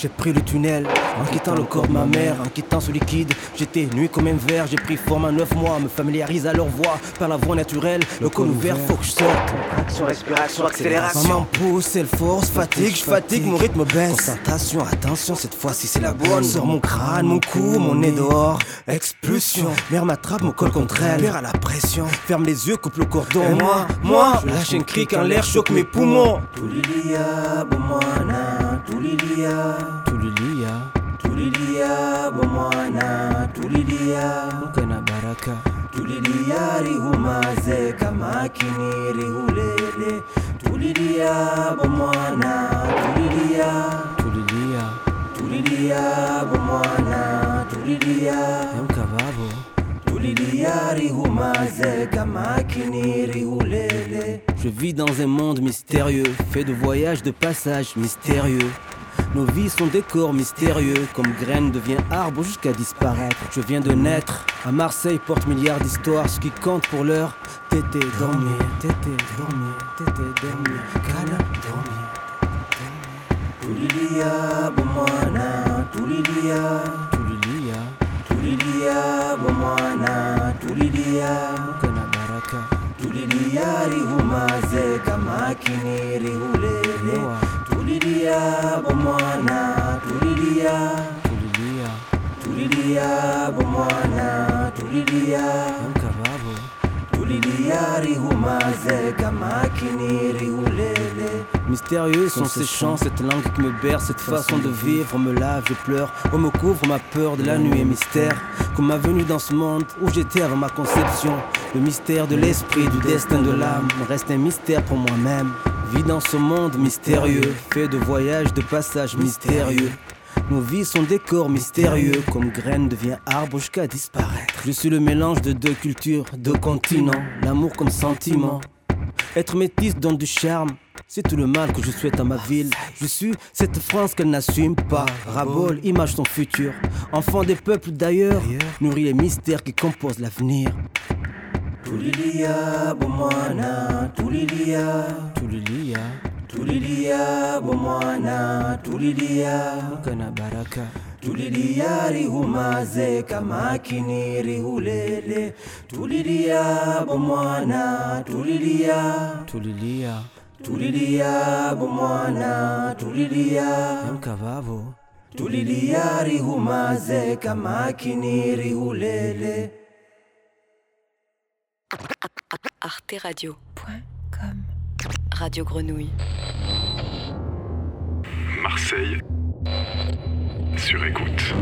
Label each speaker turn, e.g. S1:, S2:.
S1: J'ai pris le tunnel en quittant le corps de ma mère, en quittant ce liquide. J'étais nu comme un verre, j'ai pris forme à 9 mois, me familiarise à leur voix. Par la voix naturelle, le col ouvert, faut que je sorte.
S2: Action, respiration, accélération.
S1: Maman pousse, elle force, fatigue, je fatigue, mon rythme baisse. Concentration, attention, cette fois-ci c'est la bonne. Sur mon crâne, mon cou, mon nez dehors. Expulsion, mère m'attrape, mon col contre elle. Père à la pression, ferme les yeux, coupe le cordon. Et moi, moi, je lâche un cri quand l'air choque mes poumons. Tulilia, tulilia, tulilia. bo bomwana, tulilia. Kana baraka. Tulilia, rihumaze kama kini rihulele. Tulilia, bomwana, tulilia. Tulilia. Tulilia, bomwana, tulilia. Mkababo. Tulilia, rihumaze kama kini rihulele. Je vis dans un monde mystérieux, fait de voyages de passage mystérieux. Nos vies sont des corps mystérieux, comme graine devient arbre jusqu'à disparaître. Je viens de naître, à Marseille porte milliards d'histoires, ce qui compte pour l'heure. Tété, dormir, tété, dormir, tété, dormir, kana, dormir. Tulilia, bomwana, tulilia, tulilia, tulilia, bomwana, tulilia. Tulilia, rihumaze kama kini rihulele. Tulilia, bomwana, tulilia, tulilia, tulilia, bomwana, tulilia, mkababo. Tulilia, rihumaze kama kini rihulele. Mystérieux sont ces chants, cette langue qui me berce, cette façon de vivre. me lave, je pleure, on me couvre ma peur de la nuit et mystère. Comme ma venue dans ce monde où j'étais avant ma conception, le mystère de l'esprit, du destin de l'âme, me reste un mystère pour moi-même. Vis dans ce monde mystérieux, fait de voyages, de passages mystérieux. Nos vies sont des corps mystérieux, comme graine devient arbre jusqu'à disparaître. Je suis le mélange de deux cultures, deux continents, l'amour comme sentiment. Être métisse donne du charme, c'est tout le mal que je souhaite à ma ville. Je suis cette France qu'elle n'assume pas. Rabol, image son futur. Enfant des peuples d'ailleurs, nourrit les mystères qui composent l'avenir. Tulilia, bomwana, tulilia, tulilia, tulilia, bomwana, tulilia, kana baraka. Tulilia, rihumaze kama kini rihulele. Tulilia, bomwana, tulilia, tulilia, tulilia, bomwana, tulilia, mkavavo Tulilia, rihumaze kama kini rihulele.
S3: arteradio.com Radio Grenouille.
S4: Marseille sur écoute.